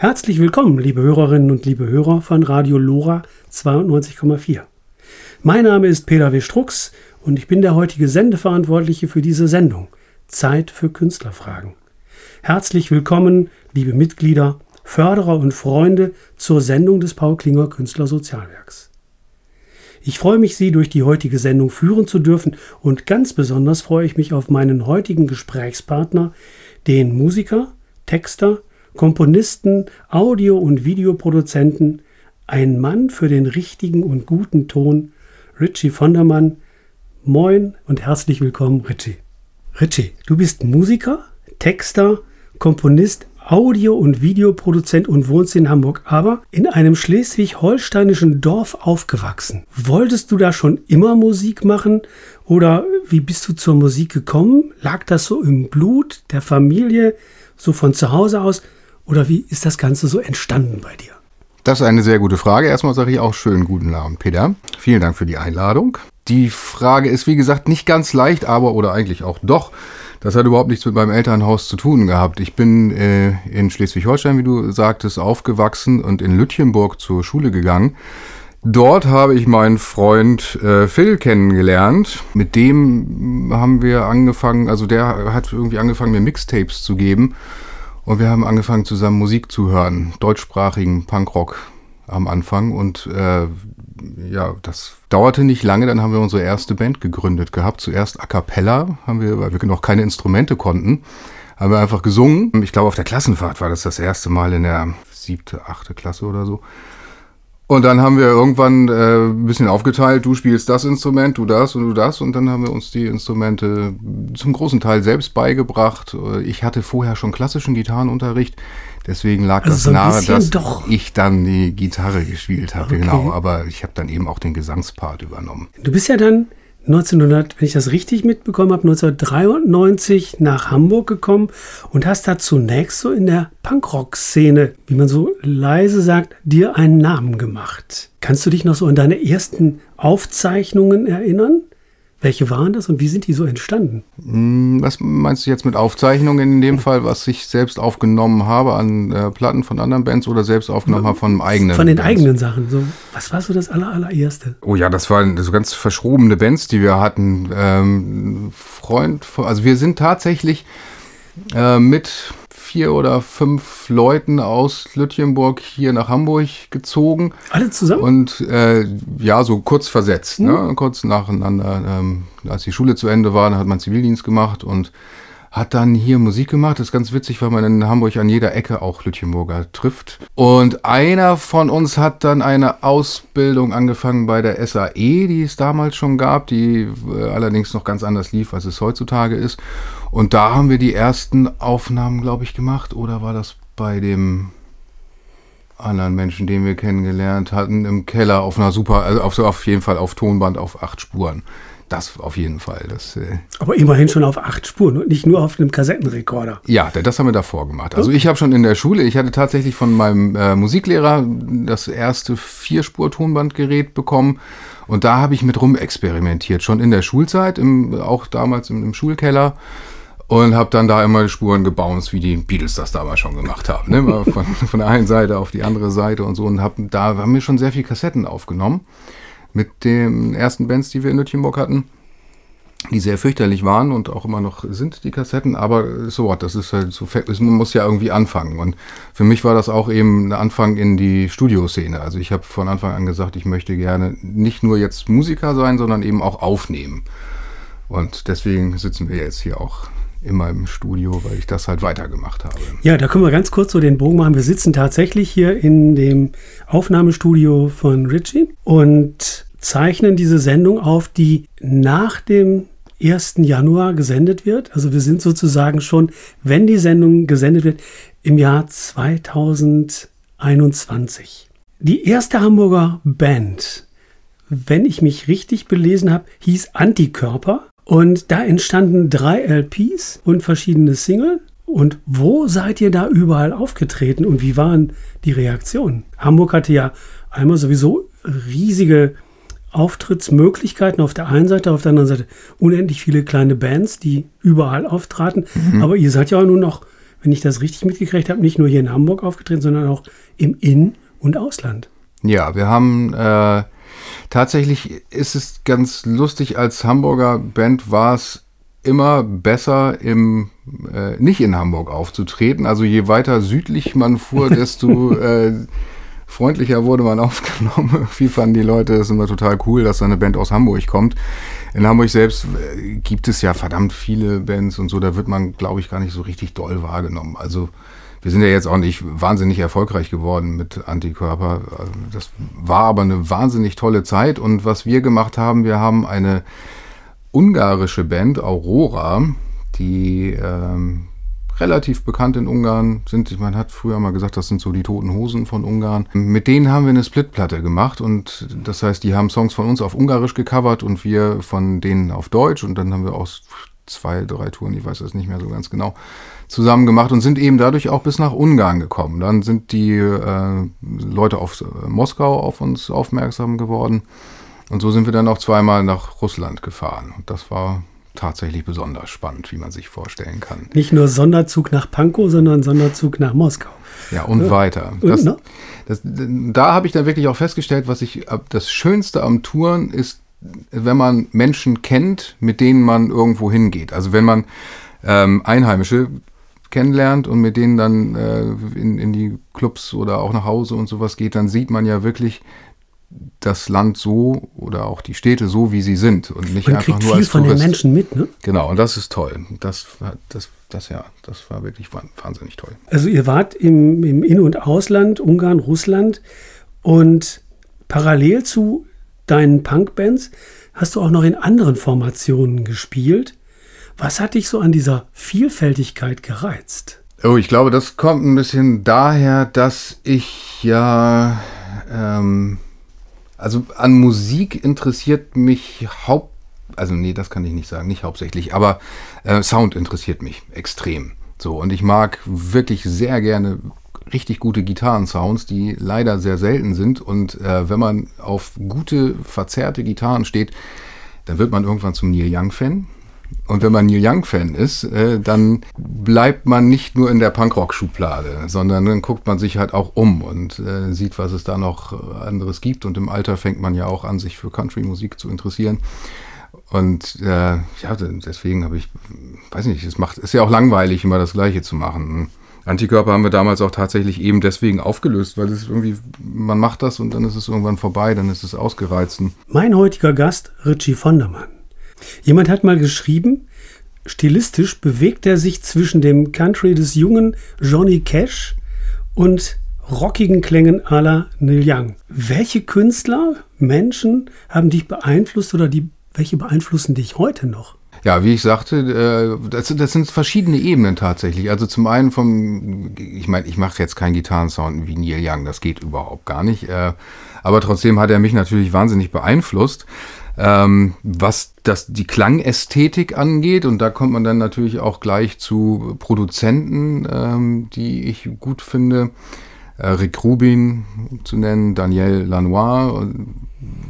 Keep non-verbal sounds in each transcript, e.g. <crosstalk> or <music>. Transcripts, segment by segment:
Herzlich willkommen, liebe Hörerinnen und liebe Hörer von Radio Lora 92,4. Mein Name ist Peter W. Strux und ich bin der heutige Sendeverantwortliche für diese Sendung Zeit für Künstlerfragen. Herzlich willkommen, liebe Mitglieder, Förderer und Freunde zur Sendung des Paul Klinger Künstlersozialwerks. Ich freue mich, Sie durch die heutige Sendung führen zu dürfen und ganz besonders freue ich mich auf meinen heutigen Gesprächspartner, den Musiker, Texter, Komponisten, Audio- und Videoproduzenten, ein Mann für den richtigen und guten Ton, Richie Vondermann. Moin und herzlich willkommen, Richie. Richie, du bist Musiker, Texter, Komponist, Audio- und Videoproduzent und wohnst in Hamburg, aber in einem schleswig-holsteinischen Dorf aufgewachsen. Wolltest du da schon immer Musik machen oder wie bist du zur Musik gekommen? Lag das so im Blut der Familie, so von zu Hause aus? Oder wie ist das Ganze so entstanden bei dir? Das ist eine sehr gute Frage. Erstmal sage ich auch schönen guten Abend, Peter. Vielen Dank für die Einladung. Die Frage ist, wie gesagt, nicht ganz leicht, aber oder eigentlich auch doch. Das hat überhaupt nichts mit meinem Elternhaus zu tun gehabt. Ich bin äh, in Schleswig-Holstein, wie du sagtest, aufgewachsen und in Lütjenburg zur Schule gegangen. Dort habe ich meinen Freund äh, Phil kennengelernt. Mit dem haben wir angefangen, also der hat irgendwie angefangen, mir Mixtapes zu geben. Und wir haben angefangen zusammen Musik zu hören, deutschsprachigen Punkrock am Anfang. Und äh, ja, das dauerte nicht lange, dann haben wir unsere erste Band gegründet gehabt. Zuerst a cappella, haben wir, weil wir noch keine Instrumente konnten, haben wir einfach gesungen. Ich glaube, auf der Klassenfahrt war das das erste Mal in der siebte, achte Klasse oder so. Und dann haben wir irgendwann äh, ein bisschen aufgeteilt, du spielst das Instrument, du das und du das. Und dann haben wir uns die Instrumente zum großen Teil selbst beigebracht. Ich hatte vorher schon klassischen Gitarrenunterricht. Deswegen lag also das so nahe, dass doch. ich dann die Gitarre gespielt habe. Okay. Genau, aber ich habe dann eben auch den Gesangspart übernommen. Du bist ja dann 1900, wenn ich das richtig mitbekommen habe, 1993 nach Hamburg gekommen und hast da zunächst so in der Punkrock-Szene, wie man so leise sagt, dir einen Namen gemacht. Kannst du dich noch so an deine ersten Aufzeichnungen erinnern? Welche waren das und wie sind die so entstanden? Hm, was meinst du jetzt mit Aufzeichnungen in dem Fall, was ich selbst aufgenommen habe an äh, Platten von anderen Bands oder selbst aufgenommen habe von eigenen? Von den Bands? eigenen Sachen. So, was war so das aller, allererste? Oh ja, das waren so ganz verschrobene Bands, die wir hatten. Ähm, Freund, also wir sind tatsächlich äh, mit vier oder fünf Leuten aus Lütjenburg hier nach Hamburg gezogen. Alle zusammen? Und äh, ja, so kurz versetzt, mhm. ne? kurz nacheinander. Ähm, als die Schule zu Ende war, dann hat man Zivildienst gemacht und hat dann hier Musik gemacht. Das ist ganz witzig, weil man in Hamburg an jeder Ecke auch Lütjenburger trifft. Und einer von uns hat dann eine Ausbildung angefangen bei der SAE, die es damals schon gab, die äh, allerdings noch ganz anders lief, als es heutzutage ist. Und da haben wir die ersten Aufnahmen, glaube ich, gemacht. Oder war das bei dem anderen Menschen, den wir kennengelernt hatten, im Keller auf einer super, also auf, auf jeden Fall auf Tonband auf acht Spuren. Das auf jeden Fall. Das, äh Aber immerhin schon auf acht Spuren und nicht nur auf einem Kassettenrekorder. Ja, das haben wir davor gemacht. Also ich habe schon in der Schule, ich hatte tatsächlich von meinem äh, Musiklehrer das erste Vierspur-Tonbandgerät bekommen. Und da habe ich mit rum experimentiert, schon in der Schulzeit, im, auch damals im, im Schulkeller und habe dann da immer Spuren gebounced, wie die Beatles das damals schon gemacht haben. Ne? Von, <laughs> von der einen Seite auf die andere Seite und so. Und hab, da haben wir schon sehr viele Kassetten aufgenommen mit den ersten Bands, die wir in Nürnberg hatten, die sehr fürchterlich waren und auch immer noch sind, die Kassetten. Aber so what, das ist halt so, man muss ja irgendwie anfangen. Und für mich war das auch eben ein Anfang in die Studioszene. Also ich habe von Anfang an gesagt, ich möchte gerne nicht nur jetzt Musiker sein, sondern eben auch aufnehmen. Und deswegen sitzen wir jetzt hier auch in meinem Studio, weil ich das halt weitergemacht habe. Ja, da können wir ganz kurz so den Bogen machen. Wir sitzen tatsächlich hier in dem Aufnahmestudio von Richie und zeichnen diese Sendung auf, die nach dem 1. Januar gesendet wird. Also wir sind sozusagen schon, wenn die Sendung gesendet wird, im Jahr 2021. Die erste Hamburger Band, wenn ich mich richtig belesen habe, hieß Antikörper. Und da entstanden drei LPs und verschiedene Single. Und wo seid ihr da überall aufgetreten und wie waren die Reaktionen? Hamburg hatte ja einmal sowieso riesige Auftrittsmöglichkeiten auf der einen Seite, auf der anderen Seite unendlich viele kleine Bands, die überall auftraten. Mhm. Aber ihr seid ja nun noch wenn ich das richtig mitgekriegt habe, nicht nur hier in Hamburg aufgetreten, sondern auch im In- und Ausland. Ja, wir haben äh, tatsächlich ist es ganz lustig, als Hamburger Band war es immer besser im äh, nicht in Hamburg aufzutreten. Also je weiter südlich man fuhr, <laughs> desto äh, freundlicher wurde man <laughs> aufgenommen. Irgendwie fanden die Leute es immer total cool, dass da eine Band aus Hamburg kommt. In Hamburg selbst äh, gibt es ja verdammt viele Bands und so, da wird man, glaube ich, gar nicht so richtig doll wahrgenommen. Also wir sind ja jetzt auch nicht wahnsinnig erfolgreich geworden mit Antikörper. Das war aber eine wahnsinnig tolle Zeit. Und was wir gemacht haben, wir haben eine ungarische Band, Aurora, die ähm, relativ bekannt in Ungarn sind. Man hat früher mal gesagt, das sind so die toten Hosen von Ungarn. Mit denen haben wir eine Splitplatte gemacht und das heißt, die haben Songs von uns auf Ungarisch gecovert und wir von denen auf Deutsch und dann haben wir aus zwei, drei Touren, ich weiß das nicht mehr so ganz genau, zusammen gemacht und sind eben dadurch auch bis nach Ungarn gekommen. Dann sind die äh, Leute aus äh, Moskau auf uns aufmerksam geworden und so sind wir dann auch zweimal nach Russland gefahren und das war tatsächlich besonders spannend, wie man sich vorstellen kann. Nicht nur Sonderzug nach Pankow, sondern Sonderzug nach Moskau. Ja, und ja. weiter. Das, das, da habe ich dann wirklich auch festgestellt, was ich das Schönste am Touren ist, wenn man Menschen kennt, mit denen man irgendwo hingeht. Also wenn man ähm, Einheimische kennenlernt und mit denen dann äh, in, in die Clubs oder auch nach Hause und sowas geht, dann sieht man ja wirklich, das Land so oder auch die Städte so, wie sie sind und nicht Man einfach kriegt nur viel als von Tourist. den Menschen mit, ne? Genau, und das ist toll. Das, das, das, ja, das war wirklich wahnsinnig toll. Also ihr wart im, im In- und Ausland, Ungarn, Russland und parallel zu deinen Punkbands hast du auch noch in anderen Formationen gespielt. Was hat dich so an dieser Vielfältigkeit gereizt? Oh, ich glaube, das kommt ein bisschen daher, dass ich ja ähm, also an Musik interessiert mich haupt, also nee, das kann ich nicht sagen, nicht hauptsächlich, aber äh, Sound interessiert mich extrem. So, und ich mag wirklich sehr gerne richtig gute Gitarrensounds, die leider sehr selten sind. Und äh, wenn man auf gute, verzerrte Gitarren steht, dann wird man irgendwann zum Neil Young-Fan. Und wenn man Neil Young-Fan ist, äh, dann bleibt man nicht nur in der Punkrock-Schublade, sondern dann guckt man sich halt auch um und äh, sieht, was es da noch anderes gibt. Und im Alter fängt man ja auch an, sich für Country-Musik zu interessieren. Und äh, ja, deswegen habe ich, weiß nicht, es macht, ist ja auch langweilig, immer das Gleiche zu machen. Antikörper haben wir damals auch tatsächlich eben deswegen aufgelöst, weil es irgendwie, man macht das und dann ist es irgendwann vorbei, dann ist es ausgereizt. Mein heutiger Gast, Richie Vondermann. Jemand hat mal geschrieben, stilistisch bewegt er sich zwischen dem Country des jungen Johnny Cash und rockigen Klängen à la Neil Young. Welche Künstler, Menschen haben dich beeinflusst oder die, welche beeinflussen dich heute noch? Ja, wie ich sagte, äh, das, das, sind verschiedene Ebenen tatsächlich. Also zum einen vom, ich meine, ich mache jetzt keinen Gitarrensound wie Neil Young, das geht überhaupt gar nicht. Äh, aber trotzdem hat er mich natürlich wahnsinnig beeinflusst. Ähm, was das, die Klangästhetik angeht, und da kommt man dann natürlich auch gleich zu Produzenten, ähm, die ich gut finde. Äh, Rick Rubin zu nennen, Daniel Lanois.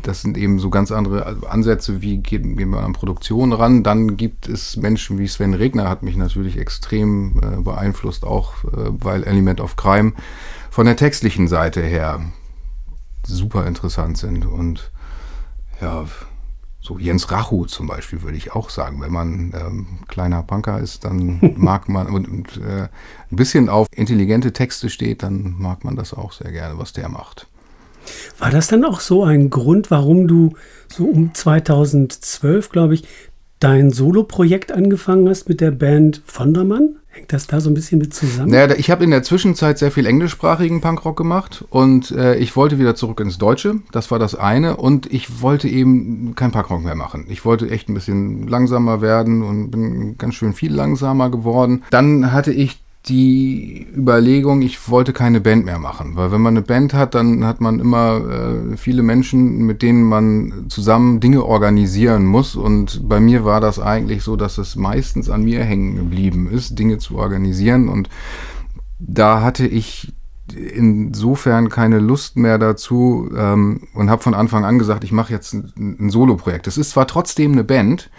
Das sind eben so ganz andere Ansätze, wie gehen, gehen wir an Produktion ran. Dann gibt es Menschen wie Sven Regner, hat mich natürlich extrem äh, beeinflusst, auch äh, weil Element of Crime von der textlichen Seite her super interessant sind. Und ja, so Jens Rachu zum Beispiel würde ich auch sagen. Wenn man ähm, kleiner Punker ist, dann <laughs> mag man und, und äh, ein bisschen auf intelligente Texte steht, dann mag man das auch sehr gerne, was der macht. War das dann auch so ein Grund, warum du so um 2012, glaube ich, dein Soloprojekt angefangen hast mit der Band Vondermann? Hängt das da so ein bisschen mit zusammen? Naja, ich habe in der Zwischenzeit sehr viel englischsprachigen Punkrock gemacht und äh, ich wollte wieder zurück ins Deutsche. Das war das eine. Und ich wollte eben kein Punkrock mehr machen. Ich wollte echt ein bisschen langsamer werden und bin ganz schön viel langsamer geworden. Dann hatte ich die Überlegung, ich wollte keine Band mehr machen, weil wenn man eine Band hat, dann hat man immer äh, viele Menschen, mit denen man zusammen Dinge organisieren muss. Und bei mir war das eigentlich so, dass es meistens an mir hängen geblieben ist, Dinge zu organisieren. Und da hatte ich insofern keine Lust mehr dazu ähm, und habe von Anfang an gesagt, ich mache jetzt ein, ein Solo-Projekt. Es ist zwar trotzdem eine Band,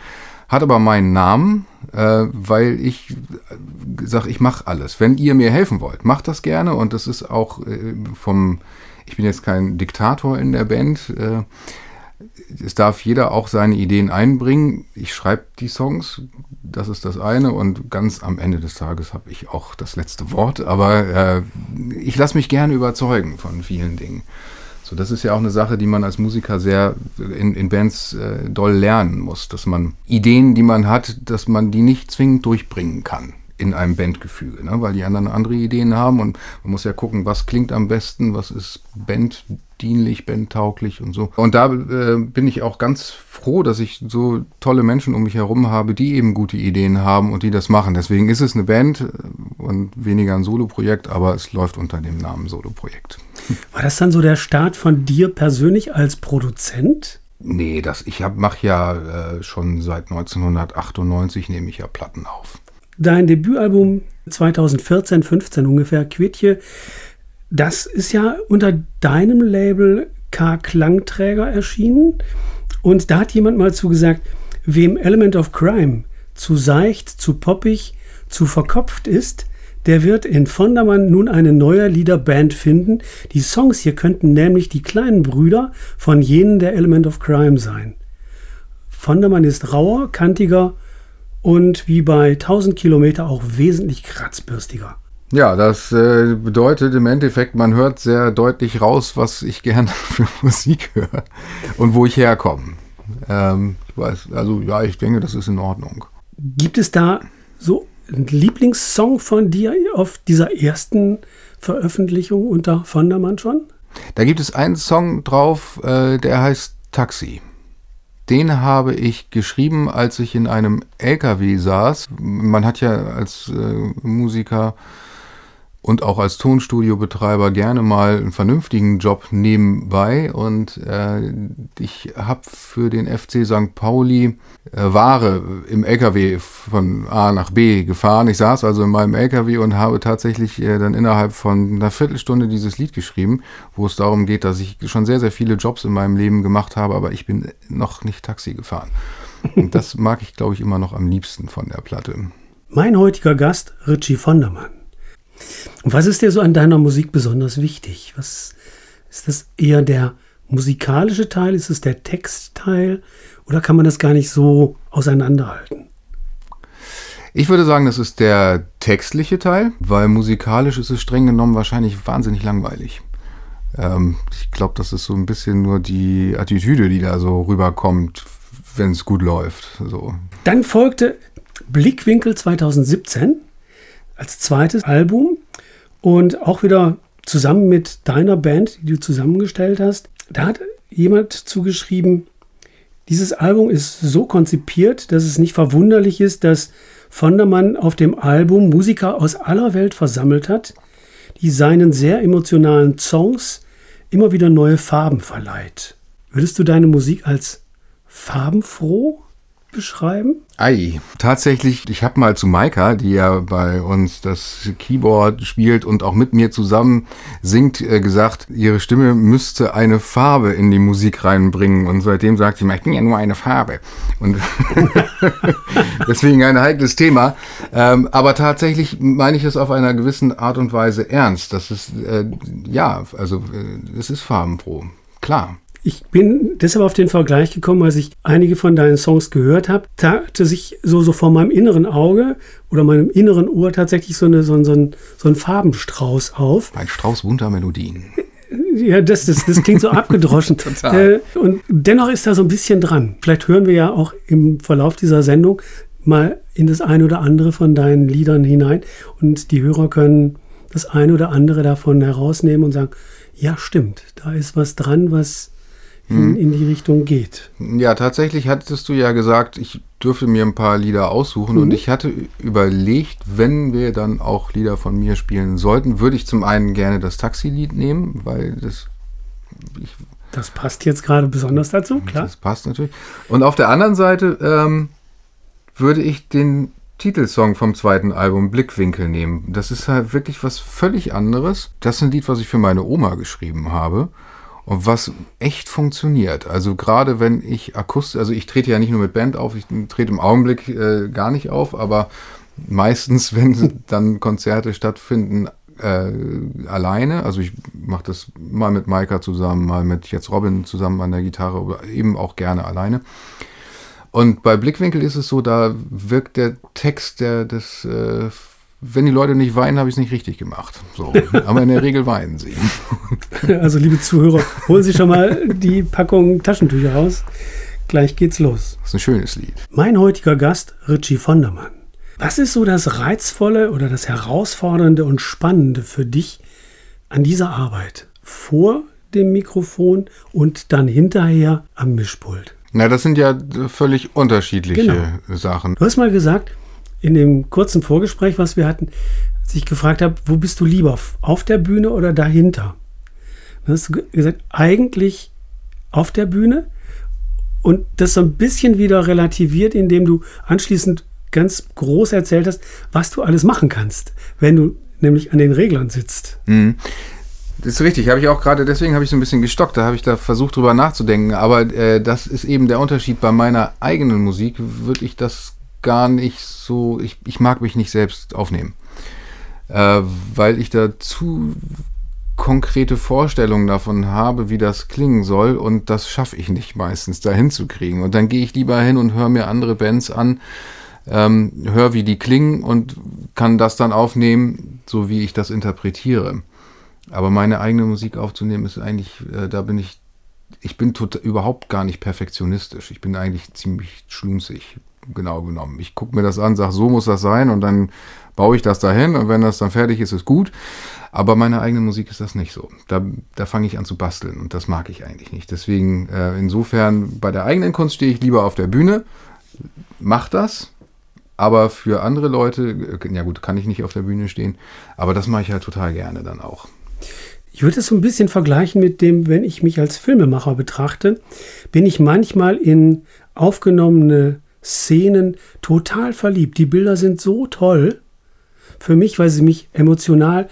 hat aber meinen Namen, äh, weil ich äh, sage, ich mache alles. Wenn ihr mir helfen wollt, macht das gerne und das ist auch äh, vom, ich bin jetzt kein Diktator in der Band. Äh, es darf jeder auch seine Ideen einbringen. Ich schreibe die Songs, das ist das eine und ganz am Ende des Tages habe ich auch das letzte Wort, aber äh, ich lasse mich gerne überzeugen von vielen Dingen. So, das ist ja auch eine Sache, die man als Musiker sehr in, in Bands äh, doll lernen muss, dass man Ideen, die man hat, dass man die nicht zwingend durchbringen kann in einem Bandgefüge, ne? weil die anderen andere Ideen haben und man muss ja gucken, was klingt am besten, was ist banddienlich, bandtauglich und so. Und da äh, bin ich auch ganz froh, dass ich so tolle Menschen um mich herum habe, die eben gute Ideen haben und die das machen. Deswegen ist es eine Band und weniger ein Soloprojekt, aber es läuft unter dem Namen Soloprojekt. War das dann so der Start von dir persönlich als Produzent? Nee, das, ich mache ja äh, schon seit 1998 nehme ich ja Platten auf. Dein Debütalbum 2014, 15 ungefähr, Quittje, das ist ja unter deinem Label K Klangträger erschienen. Und da hat jemand mal zugesagt, wem Element of Crime zu seicht, zu poppig, zu verkopft ist, der wird in Vondermann nun eine neue Liederband finden. Die Songs hier könnten nämlich die kleinen Brüder von jenen der Element of Crime sein. Vondermann ist rauer, kantiger und wie bei 1000 Kilometer auch wesentlich kratzbürstiger. Ja, das äh, bedeutet im Endeffekt, man hört sehr deutlich raus, was ich gerne <laughs> für Musik höre und wo ich herkomme. Ähm, ich weiß, also ja, ich denke, das ist in Ordnung. Gibt es da so Lieblingssong von dir auf dieser ersten Veröffentlichung unter Vondermann schon? Da gibt es einen Song drauf, äh, der heißt Taxi. Den habe ich geschrieben, als ich in einem LKW saß. Man hat ja als äh, Musiker und auch als Tonstudiobetreiber gerne mal einen vernünftigen Job nebenbei. Und äh, ich habe für den FC St. Pauli äh, Ware im LKW von A nach B gefahren. Ich saß also in meinem LKW und habe tatsächlich äh, dann innerhalb von einer Viertelstunde dieses Lied geschrieben, wo es darum geht, dass ich schon sehr, sehr viele Jobs in meinem Leben gemacht habe, aber ich bin noch nicht Taxi gefahren. Und das <laughs> mag ich, glaube ich, immer noch am liebsten von der Platte. Mein heutiger Gast, Richie Vondermann. Und was ist dir so an deiner Musik besonders wichtig? Was ist das eher der musikalische Teil? Ist es der Textteil? Oder kann man das gar nicht so auseinanderhalten? Ich würde sagen, das ist der textliche Teil, weil musikalisch ist es streng genommen wahrscheinlich wahnsinnig langweilig. Ähm, ich glaube, das ist so ein bisschen nur die Attitüde, die da so rüberkommt, wenn es gut läuft. So. Dann folgte Blickwinkel 2017 als zweites Album und auch wieder zusammen mit deiner Band, die du zusammengestellt hast. Da hat jemand zugeschrieben, dieses Album ist so konzipiert, dass es nicht verwunderlich ist, dass Vondermann auf dem Album Musiker aus aller Welt versammelt hat, die seinen sehr emotionalen Songs immer wieder neue Farben verleiht. Würdest du deine Musik als farbenfroh beschreiben? Ei, tatsächlich, ich habe mal zu Maika, die ja bei uns das Keyboard spielt und auch mit mir zusammen singt, äh, gesagt, ihre Stimme müsste eine Farbe in die Musik reinbringen. Und seitdem sagt sie, ich bin ja nur eine Farbe. Und <laughs> deswegen ein heikles Thema. Ähm, aber tatsächlich meine ich es auf einer gewissen Art und Weise ernst. Das ist, äh, ja, also äh, es ist farbenfroh. Klar. Ich bin deshalb auf den Vergleich gekommen, als ich einige von deinen Songs gehört habe, tat sich so, so vor meinem inneren Auge oder meinem inneren Ohr tatsächlich so, eine, so, so, ein, so ein Farbenstrauß auf. Ein Strauß bunter Melodien. Ja, das, das, das klingt so <laughs> abgedroschen. Total. Äh, und dennoch ist da so ein bisschen dran. Vielleicht hören wir ja auch im Verlauf dieser Sendung mal in das eine oder andere von deinen Liedern hinein und die Hörer können das eine oder andere davon herausnehmen und sagen, ja, stimmt, da ist was dran, was in, hm. in die Richtung geht. Ja, tatsächlich hattest du ja gesagt, ich dürfte mir ein paar Lieder aussuchen mhm. und ich hatte überlegt, wenn wir dann auch Lieder von mir spielen sollten, würde ich zum einen gerne das Taxi-Lied nehmen, weil das ich, das passt jetzt gerade besonders dazu, klar. Das passt natürlich. Und auf der anderen Seite ähm, würde ich den Titelsong vom zweiten Album Blickwinkel nehmen. Das ist halt wirklich was völlig anderes. Das ist ein Lied, was ich für meine Oma geschrieben habe. Und was echt funktioniert. Also gerade wenn ich akustisch, also ich trete ja nicht nur mit Band auf, ich trete im Augenblick äh, gar nicht auf, aber meistens, <laughs> wenn dann Konzerte stattfinden, äh, alleine. Also ich mache das mal mit Maika zusammen, mal mit jetzt Robin zusammen an der Gitarre oder eben auch gerne alleine. Und bei Blickwinkel ist es so, da wirkt der Text der, des äh, wenn die Leute nicht weinen, habe ich es nicht richtig gemacht. So. Aber in der Regel weinen sie. <laughs> Also, liebe Zuhörer, holen Sie schon mal die Packung Taschentücher raus. Gleich geht's los. Das ist ein schönes Lied. Mein heutiger Gast, Richie Vondermann. Was ist so das Reizvolle oder das Herausfordernde und Spannende für dich an dieser Arbeit? Vor dem Mikrofon und dann hinterher am Mischpult? Na, das sind ja völlig unterschiedliche genau. Sachen. Du hast mal gesagt, in dem kurzen Vorgespräch, was wir hatten, als ich gefragt habe, wo bist du lieber, auf der Bühne oder dahinter? Dann hast du gesagt, eigentlich auf der Bühne und das so ein bisschen wieder relativiert, indem du anschließend ganz groß erzählt hast, was du alles machen kannst, wenn du nämlich an den Reglern sitzt. Mhm. Das ist richtig, habe ich auch gerade, deswegen habe ich so ein bisschen gestockt, da habe ich da versucht drüber nachzudenken, aber äh, das ist eben der Unterschied bei meiner eigenen Musik, würde ich das gar nicht so, ich, ich mag mich nicht selbst aufnehmen, äh, weil ich da zu konkrete Vorstellungen davon habe, wie das klingen soll und das schaffe ich nicht meistens da hinzukriegen. Und dann gehe ich lieber hin und höre mir andere Bands an, ähm, höre, wie die klingen und kann das dann aufnehmen, so wie ich das interpretiere. Aber meine eigene Musik aufzunehmen ist eigentlich, äh, da bin ich, ich bin tot, überhaupt gar nicht perfektionistisch. Ich bin eigentlich ziemlich schlunzig, genau genommen. Ich gucke mir das an, sage, so muss das sein und dann baue ich das dahin und wenn das dann fertig ist, ist gut. Aber meine eigene Musik ist das nicht so. Da, da fange ich an zu basteln und das mag ich eigentlich nicht. Deswegen, äh, insofern, bei der eigenen Kunst stehe ich lieber auf der Bühne, mach das. Aber für andere Leute, äh, ja gut, kann ich nicht auf der Bühne stehen, aber das mache ich halt total gerne dann auch. Ich würde es so ein bisschen vergleichen mit dem, wenn ich mich als Filmemacher betrachte, bin ich manchmal in aufgenommene Szenen total verliebt. Die Bilder sind so toll für mich, weil sie mich emotional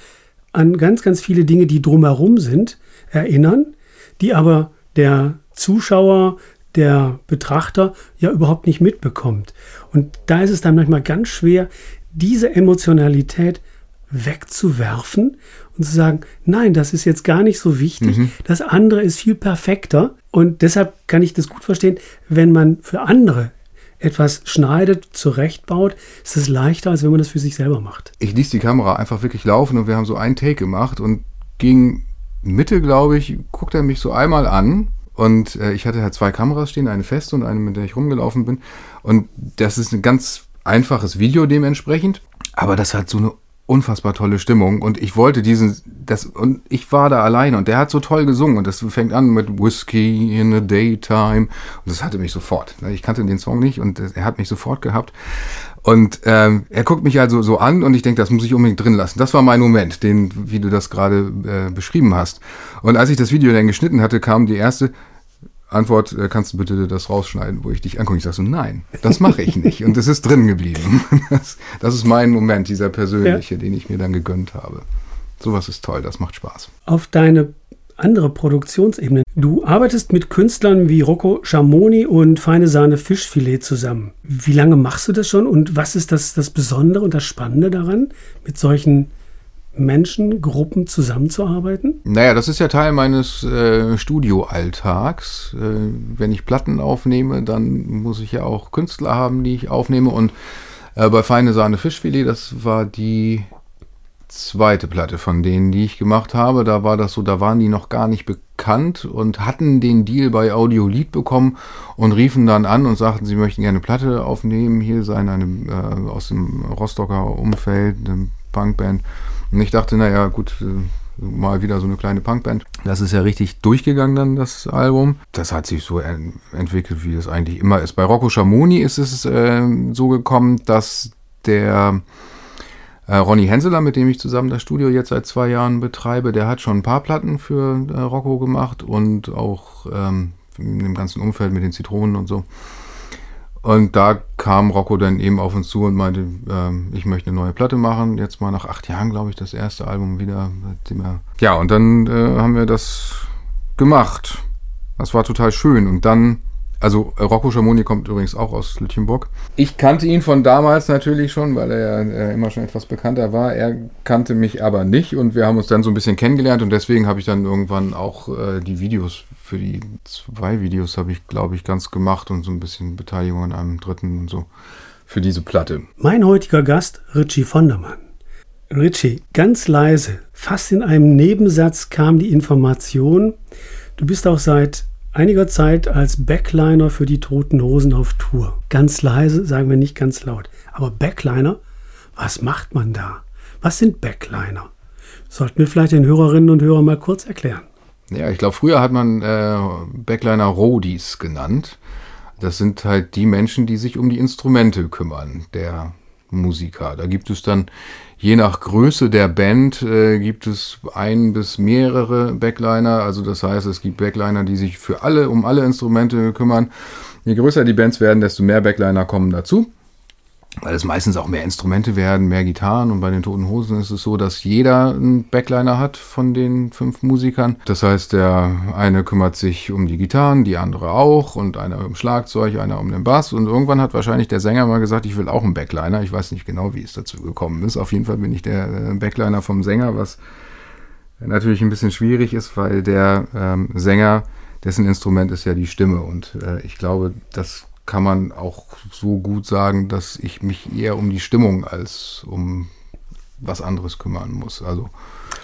an ganz, ganz viele Dinge, die drumherum sind, erinnern, die aber der Zuschauer, der Betrachter ja überhaupt nicht mitbekommt. Und da ist es dann manchmal ganz schwer, diese Emotionalität wegzuwerfen und zu sagen, nein, das ist jetzt gar nicht so wichtig, mhm. das andere ist viel perfekter. Und deshalb kann ich das gut verstehen, wenn man für andere etwas schneidet, zurechtbaut, ist es leichter, als wenn man das für sich selber macht. Ich ließ die Kamera einfach wirklich laufen und wir haben so einen Take gemacht und gegen Mitte, glaube ich, guckt er mich so einmal an und äh, ich hatte halt zwei Kameras stehen, eine feste und eine, mit der ich rumgelaufen bin. Und das ist ein ganz einfaches Video dementsprechend, aber das hat so eine unfassbar tolle Stimmung und ich wollte diesen, das, und ich war da alleine und der hat so toll gesungen und das fängt an mit Whiskey in the Daytime und das hatte mich sofort. Ne? Ich kannte den Song nicht und er hat mich sofort gehabt und ähm, er guckt mich also so an und ich denke, das muss ich unbedingt drin lassen. Das war mein Moment, den, wie du das gerade äh, beschrieben hast. Und als ich das Video dann geschnitten hatte, kam die erste, Antwort, äh, kannst du bitte das rausschneiden, wo ich dich angucke. Ich sage so, nein, das mache ich nicht. Und es ist drin geblieben. <laughs> Das, das, ist mein Moment, dieser persönliche, ja. den ich mir dann gegönnt habe. Sowas ist toll, das macht Spaß. Auf deine andere Produktionsebene. Du arbeitest mit Künstlern wie Rocco Schamoni und Feine Sahne Fischfilet zusammen. Wie lange machst du das schon und was ist das, das Besondere und das Spannende daran, mit solchen Menschen, Gruppen zusammenzuarbeiten? Naja, das ist ja Teil meines äh, Studioalltags. Äh, wenn ich Platten aufnehme, dann muss ich ja auch Künstler haben, die ich aufnehme. Und äh, bei Feine Sahne Fischfilet, das war die zweite Platte von denen, die ich gemacht habe. Da war das so, da waren die noch gar nicht bekannt und hatten den Deal bei Audiolied bekommen und riefen dann an und sagten, sie möchten gerne eine Platte aufnehmen. Hier sei eine äh, aus dem Rostocker Umfeld, eine Punkband. Und ich dachte, naja, gut, äh, mal wieder so eine kleine Punkband. Das ist ja richtig durchgegangen dann, das Album. Das hat sich so entwickelt, wie es eigentlich immer ist. Bei Rocco Schamoni ist es äh, so gekommen, dass der äh, Ronny Henseler, mit dem ich zusammen das Studio jetzt seit zwei Jahren betreibe, der hat schon ein paar Platten für äh, Rocco gemacht und auch ähm, in dem ganzen Umfeld mit den Zitronen und so. Und da kam Rocco dann eben auf uns zu und meinte, äh, ich möchte eine neue Platte machen. Jetzt mal nach acht Jahren, glaube ich, das erste Album wieder. Ja, und dann äh, haben wir das gemacht. Das war total schön. Und dann also äh, Rocco Schamoni kommt übrigens auch aus Lütchenburg. Ich kannte ihn von damals natürlich schon, weil er ja äh, immer schon etwas bekannter war. Er kannte mich aber nicht und wir haben uns dann so ein bisschen kennengelernt und deswegen habe ich dann irgendwann auch äh, die Videos für die zwei Videos habe ich, glaube ich, ganz gemacht und so ein bisschen Beteiligung an einem dritten und so für diese Platte. Mein heutiger Gast, Richie Vondermann. Richie, ganz leise, fast in einem Nebensatz kam die Information, du bist auch seit einiger Zeit als Backliner für die Toten Hosen auf Tour. Ganz leise, sagen wir nicht ganz laut. Aber Backliner, was macht man da? Was sind Backliner? Sollten wir vielleicht den Hörerinnen und Hörern mal kurz erklären. Ja, ich glaube, früher hat man äh, Backliner Roadies genannt. Das sind halt die Menschen, die sich um die Instrumente kümmern, der Musiker. Da gibt es dann Je nach Größe der Band äh, gibt es ein bis mehrere Backliner. Also das heißt, es gibt Backliner, die sich für alle, um alle Instrumente kümmern. Je größer die Bands werden, desto mehr Backliner kommen dazu weil es meistens auch mehr Instrumente werden, mehr Gitarren. Und bei den Toten Hosen ist es so, dass jeder einen Backliner hat von den fünf Musikern. Das heißt, der eine kümmert sich um die Gitarren, die andere auch und einer um Schlagzeug, einer um den Bass. Und irgendwann hat wahrscheinlich der Sänger mal gesagt, ich will auch einen Backliner. Ich weiß nicht genau, wie es dazu gekommen ist. Auf jeden Fall bin ich der äh, Backliner vom Sänger, was natürlich ein bisschen schwierig ist, weil der ähm, Sänger, dessen Instrument ist ja die Stimme. Und äh, ich glaube, das kann man auch so gut sagen, dass ich mich eher um die Stimmung als um was anderes kümmern muss. Also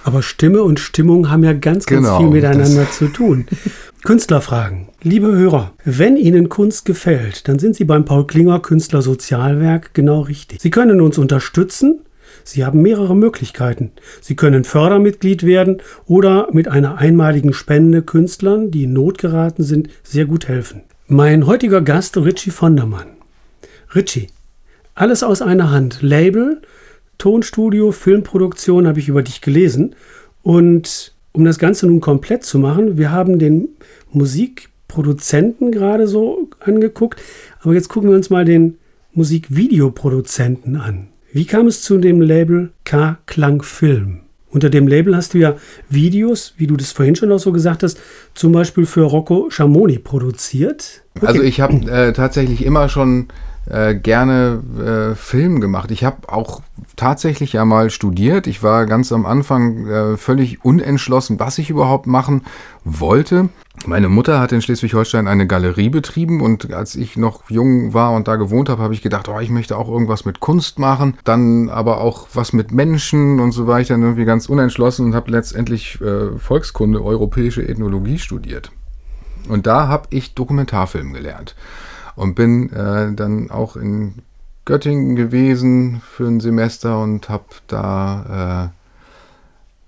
aber Stimme und Stimmung haben ja ganz, ganz genau, viel miteinander zu tun. <laughs> Künstlerfragen. Liebe Hörer, wenn Ihnen Kunst gefällt, dann sind Sie beim Paul Klinger Künstler Sozialwerk genau richtig. Sie können uns unterstützen. Sie haben mehrere Möglichkeiten. Sie können Fördermitglied werden oder mit einer einmaligen Spende Künstlern, die in Not geraten sind, sehr gut helfen. Mein heutiger Gast Richie Vondermann. Richie, alles aus einer Hand. Label, Tonstudio, Filmproduktion habe ich über dich gelesen. Und um das Ganze nun komplett zu machen, wir haben den Musikproduzenten gerade so angeguckt, aber jetzt gucken wir uns mal den Musikvideoproduzenten an. Wie kam es zu dem Label K Klang Film? Unter dem Label hast du ja Videos, wie du das vorhin schon auch so gesagt hast, zum Beispiel für Rocco Schamoni produziert. Okay. Also ich habe äh, tatsächlich immer schon äh, gerne äh, Film gemacht. Ich habe auch tatsächlich ja mal studiert. Ich war ganz am Anfang äh, völlig unentschlossen, was ich überhaupt machen wollte. Meine Mutter hat in Schleswig-Holstein eine Galerie betrieben und als ich noch jung war und da gewohnt habe, habe ich gedacht, oh, ich möchte auch irgendwas mit Kunst machen, dann aber auch was mit Menschen und so war ich dann irgendwie ganz unentschlossen und habe letztendlich äh, Volkskunde, europäische Ethnologie studiert. Und da habe ich Dokumentarfilm gelernt und bin äh, dann auch in Göttingen gewesen für ein Semester und habe da äh,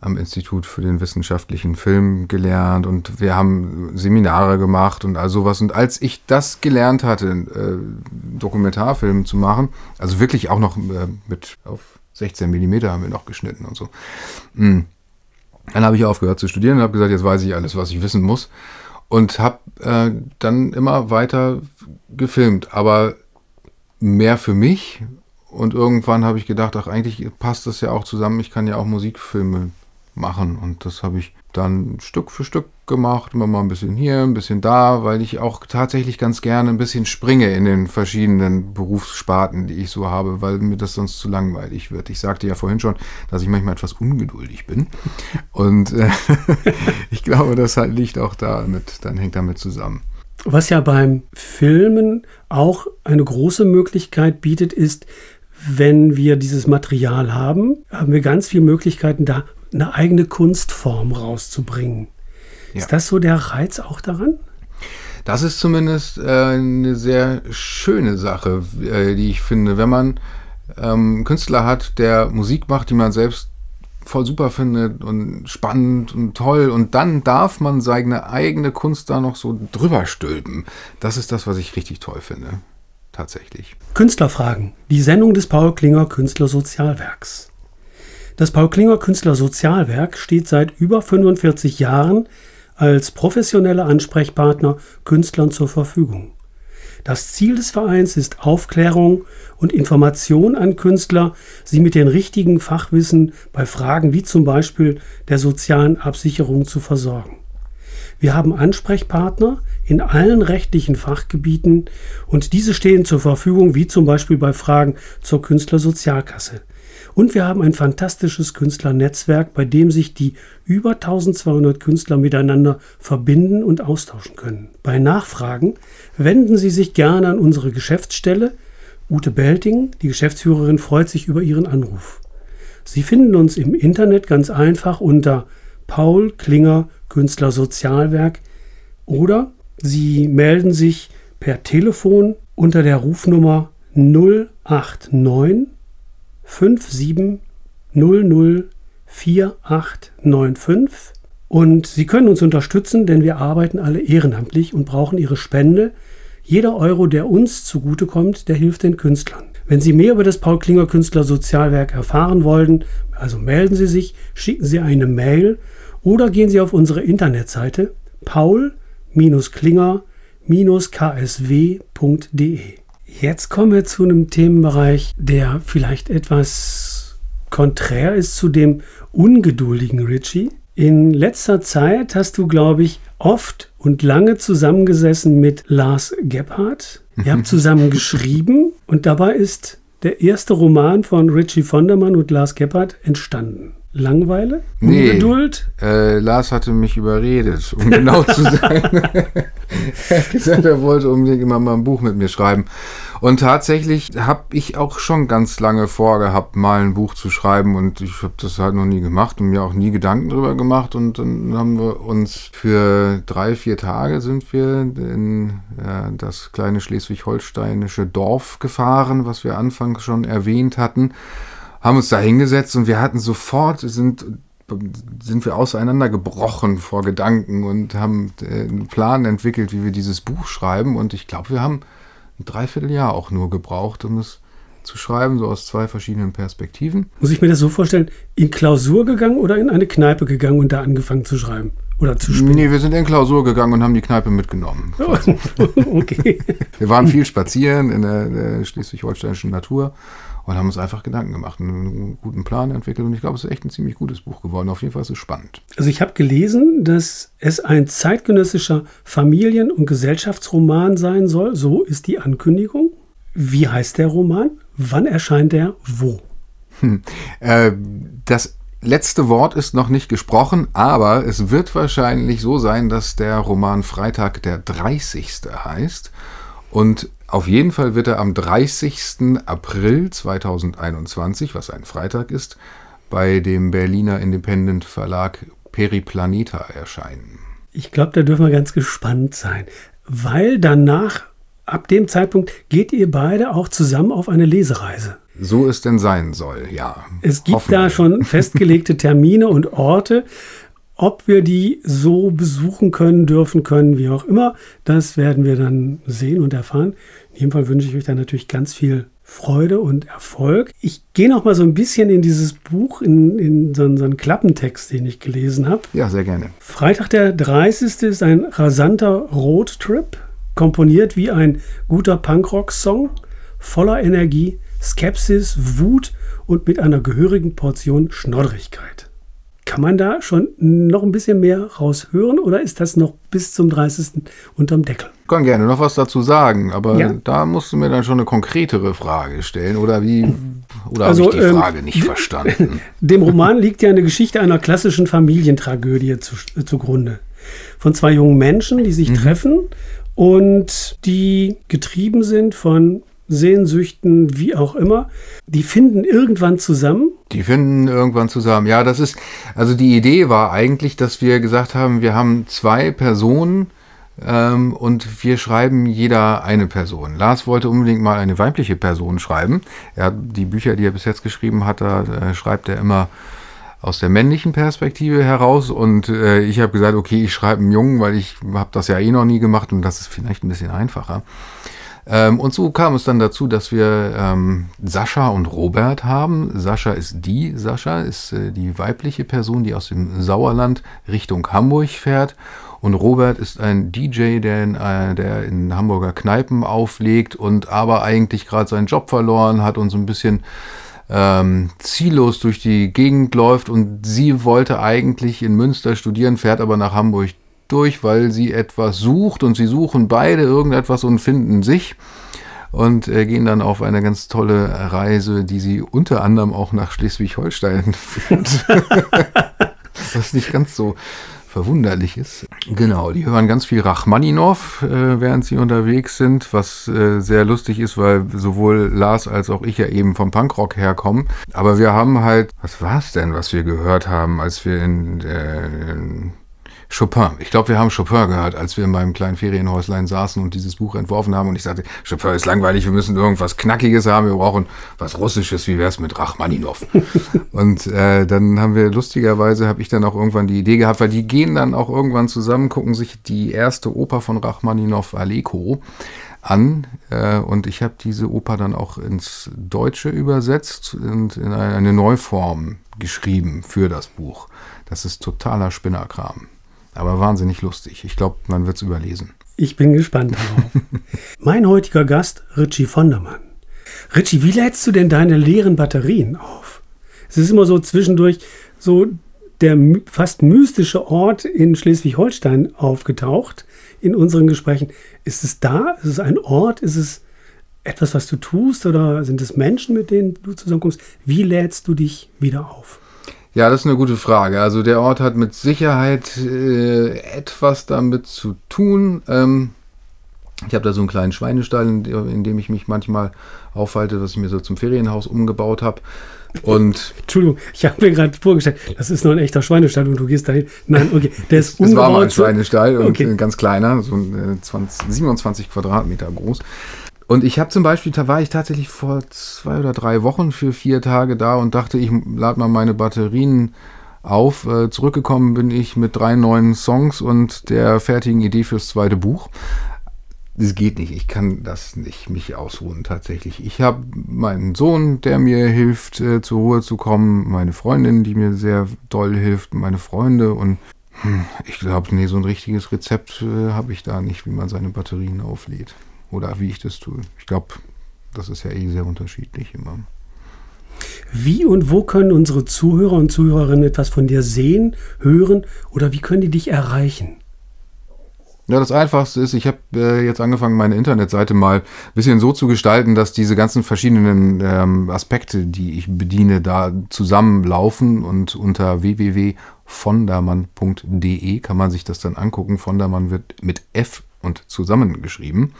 am Institut für den wissenschaftlichen Film gelernt und wir haben Seminare gemacht und all sowas. Und als ich das gelernt hatte, äh, Dokumentarfilm zu machen, also wirklich auch noch äh, mit auf 16 Millimeter haben wir noch geschnitten und so. Mm. Dann habe ich aufgehört zu studieren und habe gesagt, jetzt weiß ich alles, was ich wissen muss. Und habe äh, dann immer weiter gefilmt, aber mehr für mich. Und irgendwann habe ich gedacht, ach, eigentlich passt das ja auch zusammen. Ich kann ja auch Musikfilme machen. Und das habe ich dann Stück für Stück gemacht, immer mal ein bisschen hier, ein bisschen da, weil ich auch tatsächlich ganz gerne ein bisschen springe in den verschiedenen Berufssparten, die ich so habe, weil mir das sonst zu langweilig wird. Ich sagte ja vorhin schon, dass ich manchmal etwas ungeduldig bin. Und äh, <laughs> ich glaube, das halt liegt auch damit, dann hängt damit zusammen. Was ja beim Filmen auch eine große Möglichkeit bietet, ist, wenn wir dieses Material haben, haben wir ganz viele Möglichkeiten, da eine eigene Kunstform rauszubringen. Ja. Ist das so der Reiz auch daran? Das ist zumindest äh, eine sehr schöne Sache, äh, die ich finde. Wenn man ähm, Künstler hat, der Musik macht, die man selbst voll super findet und spannend und toll und dann darf man seine eigene Kunst da noch so drüber stülpen. Das ist das, was ich richtig toll finde. Tatsächlich. Künstlerfragen. Die Sendung des Paul Klinger Künstlersozialwerks. Das Paul Klinger Künstler Sozialwerk steht seit über 45 Jahren als professioneller Ansprechpartner Künstlern zur Verfügung. Das Ziel des Vereins ist Aufklärung und Information an Künstler, sie mit den richtigen Fachwissen bei Fragen wie zum Beispiel der sozialen Absicherung zu versorgen. Wir haben Ansprechpartner in allen rechtlichen Fachgebieten und diese stehen zur Verfügung, wie zum Beispiel bei Fragen zur Künstlersozialkasse. Und wir haben ein fantastisches Künstlernetzwerk, bei dem sich die über 1200 Künstler miteinander verbinden und austauschen können. Bei Nachfragen wenden Sie sich gerne an unsere Geschäftsstelle. Ute Belting, die Geschäftsführerin, freut sich über Ihren Anruf. Sie finden uns im Internet ganz einfach unter Paul Klinger Künstler Sozialwerk oder Sie melden sich per Telefon unter der Rufnummer 089 57 00 4895 und Sie können uns unterstützen, denn wir arbeiten alle ehrenamtlich und brauchen Ihre Spende. Jeder Euro, der uns zugutekommt, der hilft den Künstlern. Wenn Sie mehr über das Paul Klinger Künstler Sozialwerk erfahren wollen, also melden Sie sich, schicken Sie eine Mail oder gehen Sie auf unsere Internetseite paul-klinger-ksw.de. Jetzt kommen wir zu einem Themenbereich, der vielleicht etwas konträr ist zu dem ungeduldigen Richie. In letzter Zeit hast du, glaube ich, oft und lange zusammengesessen mit Lars Gebhardt. Ihr habt <laughs> zusammen geschrieben und dabei ist der erste Roman von Richie Vondermann und Lars Gebhardt entstanden. Langweile? Nee, Ungeduld? Äh, Lars hatte mich überredet, um genau zu sein. <laughs> <laughs> er hat gesagt, er wollte unbedingt immer mal ein Buch mit mir schreiben. Und tatsächlich habe ich auch schon ganz lange vorgehabt, mal ein Buch zu schreiben. Und ich habe das halt noch nie gemacht und mir auch nie Gedanken drüber gemacht. Und dann haben wir uns für drei, vier Tage sind wir in äh, das kleine schleswig-holsteinische Dorf gefahren, was wir anfangs schon erwähnt hatten haben uns da hingesetzt und wir hatten sofort, sind, sind wir auseinandergebrochen vor Gedanken und haben äh, einen Plan entwickelt, wie wir dieses Buch schreiben. Und ich glaube, wir haben ein Dreivierteljahr auch nur gebraucht, um es zu schreiben, so aus zwei verschiedenen Perspektiven. Muss ich mir das so vorstellen, in Klausur gegangen oder in eine Kneipe gegangen und da angefangen zu schreiben? Oder zu spielen? Nee, wir sind in Klausur gegangen und haben die Kneipe mitgenommen. <laughs> okay. Wir waren viel spazieren in der, der schleswig-holsteinischen Natur und haben uns einfach Gedanken gemacht und einen guten Plan entwickelt. Und ich glaube, es ist echt ein ziemlich gutes Buch geworden. Auf jeden Fall ist es spannend. Also ich habe gelesen, dass es ein zeitgenössischer Familien- und Gesellschaftsroman sein soll. So ist die Ankündigung. Wie heißt der Roman? Wann erscheint er? Wo? Hm. Äh, das letzte Wort ist noch nicht gesprochen, aber es wird wahrscheinlich so sein, dass der Roman Freitag der 30. heißt. Und auf jeden Fall wird er am 30. April 2021, was ein Freitag ist, bei dem Berliner Independent Verlag Periplaneta erscheinen. Ich glaube, da dürfen wir ganz gespannt sein, weil danach, ab dem Zeitpunkt, geht ihr beide auch zusammen auf eine Lesereise. So es denn sein soll, ja. Es gibt da schon <laughs> festgelegte Termine und Orte. Ob wir die so besuchen können, dürfen können, wie auch immer, das werden wir dann sehen und erfahren. In jedem Fall wünsche ich euch da natürlich ganz viel Freude und Erfolg. Ich gehe noch mal so ein bisschen in dieses Buch, in, in so, einen, so einen Klappentext, den ich gelesen habe. Ja, sehr gerne. Freitag der 30. ist ein rasanter Roadtrip, komponiert wie ein guter Punkrock-Song, voller Energie, Skepsis, Wut und mit einer gehörigen Portion Schnoddrigkeit. Kann man da schon noch ein bisschen mehr raushören oder ist das noch bis zum 30. unterm Deckel? Ich kann gerne noch was dazu sagen, aber ja. da musst du mir dann schon eine konkretere Frage stellen oder wie oder also, habe ich die ähm, Frage nicht verstanden? <laughs> Dem Roman liegt ja eine Geschichte einer klassischen Familientragödie zu, zugrunde. Von zwei jungen Menschen, die sich mhm. treffen und die getrieben sind von Sehnsüchten, wie auch immer, die finden irgendwann zusammen. Die finden irgendwann zusammen. Ja, das ist, also die Idee war eigentlich, dass wir gesagt haben, wir haben zwei Personen ähm, und wir schreiben jeder eine Person. Lars wollte unbedingt mal eine weibliche Person schreiben. Er hat die Bücher, die er bis jetzt geschrieben hat, da äh, schreibt er immer aus der männlichen Perspektive heraus und äh, ich habe gesagt, okay, ich schreibe einen Jungen, weil ich habe das ja eh noch nie gemacht und das ist vielleicht ein bisschen einfacher. Ähm, und so kam es dann dazu, dass wir ähm, Sascha und Robert haben. Sascha ist die, Sascha ist äh, die weibliche Person, die aus dem Sauerland Richtung Hamburg fährt. Und Robert ist ein DJ, der in, äh, der in Hamburger Kneipen auflegt und aber eigentlich gerade seinen Job verloren hat und so ein bisschen ähm, ziellos durch die Gegend läuft. Und sie wollte eigentlich in Münster studieren, fährt aber nach Hamburg durch, weil sie etwas sucht und sie suchen beide irgendetwas und finden sich und äh, gehen dann auf eine ganz tolle Reise, die sie unter anderem auch nach Schleswig-Holstein <laughs> führt. <laughs> Was nicht ganz so verwunderlich ist. Genau, die hören ganz viel Rachmaninov, äh, während sie unterwegs sind, was äh, sehr lustig ist, weil sowohl Lars als auch ich ja eben vom Punkrock herkommen. Aber wir haben halt, was war es denn, was wir gehört haben, als wir in, äh, in Chopin. Ich glaube, wir haben Chopin gehört, als wir in meinem kleinen Ferienhäuslein saßen und dieses Buch entworfen haben. Und ich sagte, Chopin ist langweilig, wir müssen irgendwas Knackiges haben, wir brauchen was Russisches, wie wäre es mit Rachmaninow? <laughs> und äh, dann haben wir lustigerweise, habe ich dann auch irgendwann die Idee gehabt, weil die gehen dann auch irgendwann zusammen, gucken sich die erste Oper von Rachmaninow, Aleko, an äh, und ich habe diese Oper dann auch ins Deutsche übersetzt und in eine, eine Neuform geschrieben für das Buch. Das ist totaler Spinnerkram aber wahnsinnig lustig. Ich glaube, man wird es überlesen. Ich bin gespannt darauf. <laughs> mein heutiger Gast, Richie Vondermann. Richie, wie lädst du denn deine leeren Batterien auf? Es ist immer so zwischendurch so der fast mystische Ort in Schleswig-Holstein aufgetaucht in unseren Gesprächen. Ist es da? Ist es ein Ort? Ist es etwas, was du tust? Oder sind es Menschen, mit denen du zusammenkommst? Wie lädst du dich wieder auf? Ja, das ist eine gute Frage. Also der Ort hat mit Sicherheit äh, etwas damit zu tun. Ähm, ich habe da so einen kleinen Schweinestall, in, in, dem ich mich manchmal aufhalte, was ich mir so zum Ferienhaus umgebaut habe. Und <laughs> Entschuldigung, ich habe mir gerade vorgestellt, das ist noch ein echter Schweinestall und du gehst dahin. Nein, okay, der ist umgebaut. Das war mal ein Schweinestall und okay. ein ganz kleiner, so ein 20, äh, 27 Quadratmeter groß. Und ich habe zum Beispiel, da war ich tatsächlich vor zwei oder drei Wochen für vier Tage da und dachte, ich lade mal meine Batterien auf. Äh, zurückgekommen bin ich mit drei neuen Songs und der fertigen Idee fürs zweite Buch. Das geht nicht. Ich kann das nicht mich ausruhen tatsächlich. Ich habe meinen Sohn, der mir hilft, äh, zur Ruhe zu kommen, meine Freundin, die mir sehr doll hilft, meine Freunde und hm, ich glaube, nee, so ein richtiges Rezept äh, habe ich da nicht, wie man seine Batterien auflädt oder wie ich das tue. Ich glaube, das ist ja eh sehr unterschiedlich immer. Wie und wo können unsere Zuhörer und Zuhörerinnen etwas von dir sehen, hören oder wie können die dich erreichen? Ja, das Einfachste ist, ich habe äh, jetzt angefangen, meine Internetseite mal ein bisschen so zu gestalten, dass diese ganzen verschiedenen ähm, Aspekte, die ich bediene, da zusammenlaufen und unter www.vondermann.de kann man sich das dann angucken. Vondermann wird mit F und zusammengeschrieben.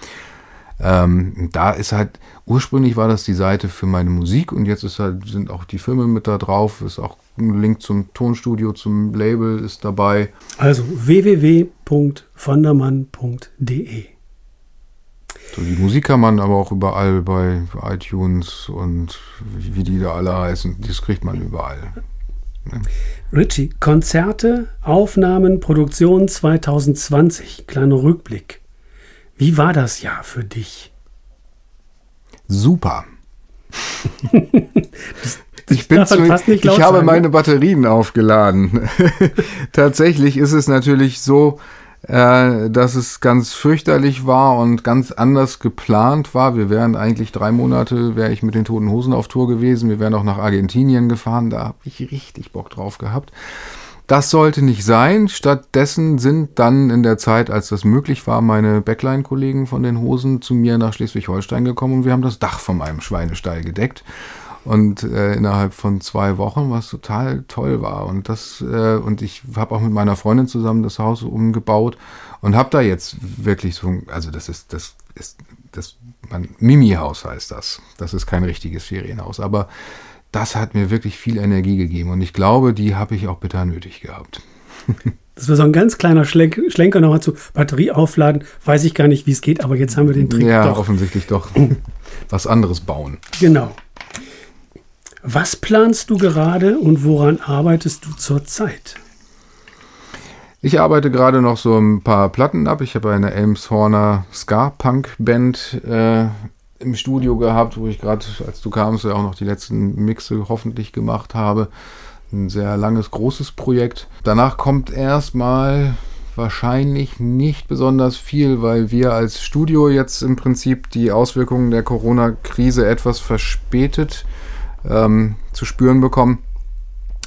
Ähm, da ist halt, ursprünglich war das die Seite für meine Musik und jetzt ist halt, sind auch die Filme mit da drauf, ist auch ein Link zum Tonstudio, zum Label ist dabei. Also www.vandermann.de so, die Musik kann man aber auch überall bei iTunes und wie die da alle heißen, das kriegt man überall. Ne? Richie, Konzerte, Aufnahmen, Produktion 2020, kleiner Rückblick. Wie war das Jahr für dich? Super. <laughs> ich bin zu, ich habe sein, meine ne? Batterien aufgeladen. <laughs> Tatsächlich ist es natürlich so, äh, dass es ganz fürchterlich war und ganz anders geplant war. Wir wären eigentlich drei Monate, wäre ich mit den Toten Hosen auf Tour gewesen. Wir wären auch nach Argentinien gefahren. Da habe ich richtig Bock drauf gehabt. Das sollte nicht sein. Stattdessen sind dann in der Zeit, als das möglich war, meine Backline-Kollegen von den Hosen zu mir nach Schleswig-Holstein gekommen und wir haben das Dach von meinem Schweinestall gedeckt. Und äh, innerhalb von zwei Wochen, was total toll war. Und das, äh, und ich habe auch mit meiner Freundin zusammen das Haus umgebaut und habe da jetzt wirklich so, also das ist, das ist, das, mein Mimi-Haus heißt das. Das ist kein richtiges Ferienhaus, aber das hat mir wirklich viel Energie gegeben und ich glaube, die habe ich auch bitter nötig gehabt. <laughs> Das war so ein ganz kleiner Schlenk Schlenker nochmal zu Batterie aufladen. Weiß ich gar nicht, wie es geht, aber jetzt haben wir den Trick ja, doch. offensichtlich doch. <laughs> Was anderes bauen. Genau. Was planst du gerade und woran arbeitest du zurzeit? Ich arbeite gerade noch so ein paar Platten ab. Ich habe eine Elmshorner Ska-Punk-Band äh, im Studio gehabt, wo ich gerade, als du kamst, ja auch noch die letzten Mixe hoffentlich gemacht habe. Ein sehr langes, großes Projekt. Danach kommt erstmal wahrscheinlich nicht besonders viel, weil wir als Studio jetzt im Prinzip die Auswirkungen der Corona-Krise etwas verspätet ähm, zu spüren bekommen,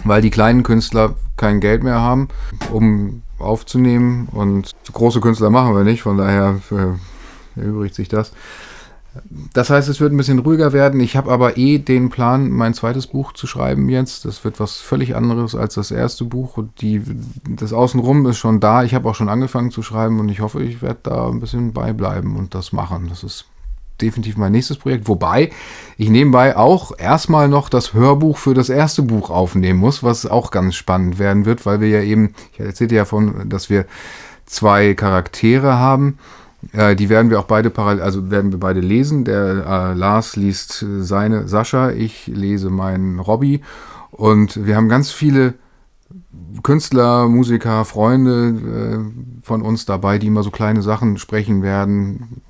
weil die kleinen Künstler kein Geld mehr haben, um aufzunehmen. Und große Künstler machen wir nicht, von daher äh, erübrigt sich das. Das heißt, es wird ein bisschen ruhiger werden. Ich habe aber eh den Plan, mein zweites Buch zu schreiben jetzt. Das wird was völlig anderes als das erste Buch. Die, das Außenrum ist schon da. Ich habe auch schon angefangen zu schreiben und ich hoffe, ich werde da ein bisschen beibleiben und das machen. Das ist definitiv mein nächstes Projekt. Wobei ich nebenbei auch erstmal noch das Hörbuch für das erste Buch aufnehmen muss, was auch ganz spannend werden wird, weil wir ja eben, ich erzählte ja von, dass wir zwei Charaktere haben äh, die werden wir auch beide parallel, also werden wir beide lesen. Der äh, Lars liest seine Sascha, ich lese meinen Robby. Und wir haben ganz viele Künstler, Musiker, Freunde äh, von uns dabei, die immer so kleine Sachen sprechen werden.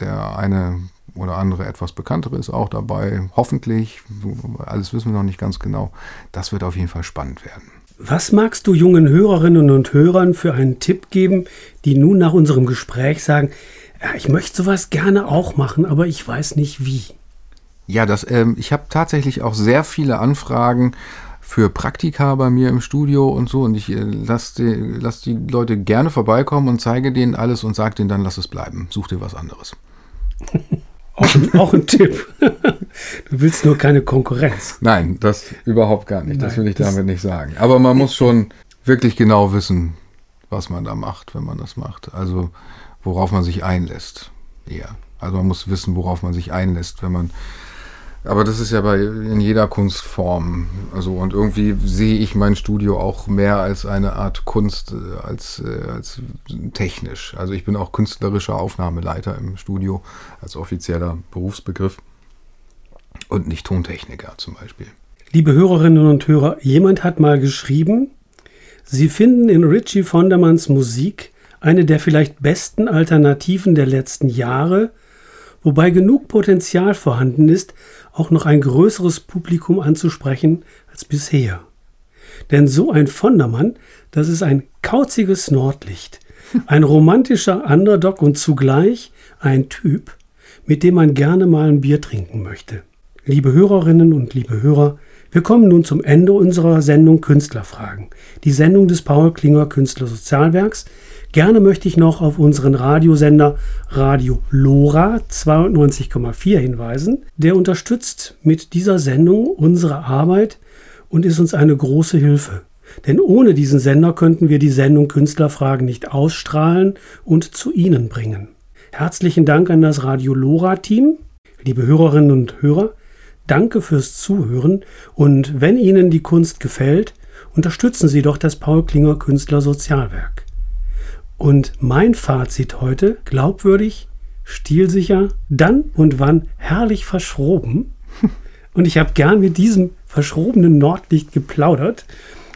Der eine oder andere etwas bekanntere ist auch dabei, hoffentlich. Alles wissen wir noch nicht ganz genau. Das wird auf jeden Fall spannend werden. Was magst du jungen Hörerinnen und Hörern für einen Tipp geben, die nun nach unserem Gespräch sagen, ja, ich möchte sowas gerne auch machen, aber ich weiß nicht wie? Ja, das, ähm, ich habe tatsächlich auch sehr viele Anfragen für Praktika bei mir im Studio und so und ich äh, lasse die, lass die Leute gerne vorbeikommen und zeige denen alles und sage denen dann, lass es bleiben, such dir was anderes. <laughs> Auch ein, auch ein Tipp. Du willst nur keine Konkurrenz. Nein, das überhaupt gar nicht. Nein, das will ich damit nicht sagen. Aber man muss schon wirklich genau wissen, was man da macht, wenn man das macht. Also worauf man sich einlässt. Eher. Also man muss wissen, worauf man sich einlässt, wenn man aber das ist ja bei in jeder Kunstform. Also und irgendwie sehe ich mein Studio auch mehr als eine Art Kunst äh, als, äh, als technisch. Also ich bin auch künstlerischer Aufnahmeleiter im Studio als offizieller Berufsbegriff und nicht Tontechniker zum Beispiel. Liebe Hörerinnen und Hörer, jemand hat mal geschrieben, Sie finden in Richie Vondermanns Musik eine der vielleicht besten Alternativen der letzten Jahre, wobei genug Potenzial vorhanden ist, auch noch ein größeres Publikum anzusprechen als bisher. Denn so ein Vondermann, das ist ein kauziges Nordlicht, ein romantischer Underdog und zugleich ein Typ, mit dem man gerne mal ein Bier trinken möchte. Liebe Hörerinnen und liebe Hörer, wir kommen nun zum Ende unserer Sendung Künstlerfragen, die Sendung des Paul Klinger Künstlersozialwerks, Gerne möchte ich noch auf unseren Radiosender Radio Lora 92,4 hinweisen. Der unterstützt mit dieser Sendung unsere Arbeit und ist uns eine große Hilfe. Denn ohne diesen Sender könnten wir die Sendung Künstlerfragen nicht ausstrahlen und zu Ihnen bringen. Herzlichen Dank an das Radio Lora Team. Liebe Hörerinnen und Hörer, danke fürs Zuhören und wenn Ihnen die Kunst gefällt, unterstützen Sie doch das Paul Klinger Künstler Sozialwerk. Und mein Fazit heute, glaubwürdig, stilsicher, dann und wann herrlich verschroben. <laughs> Und ich habe gern mit diesem verschrobenen Nordlicht geplaudert.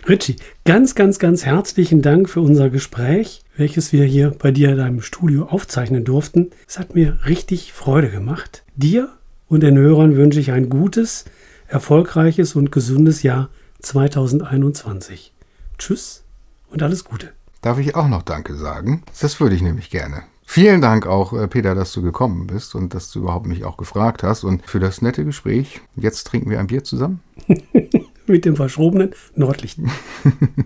Richie, ganz, ganz, ganz herzlichen Dank für unser Gespräch, welches wir hier bei dir in deinem Studio aufzeichnen durften. Es hat mir richtig Freude gemacht. Dir und den Hörern wünsche ich ein gutes, erfolgreiches und gesundes Jahr 2021. Tschüss und alles Gute. Darf ich auch noch Danke sagen? Das würde ich nämlich gerne. Vielen Dank auch, äh, Peter, dass du gekommen bist und dass du überhaupt mich auch gefragt hast und für das nette Gespräch. Jetzt trinken wir ein Bier zusammen. <laughs> Mit dem verschrobenen Nordlichten. <laughs>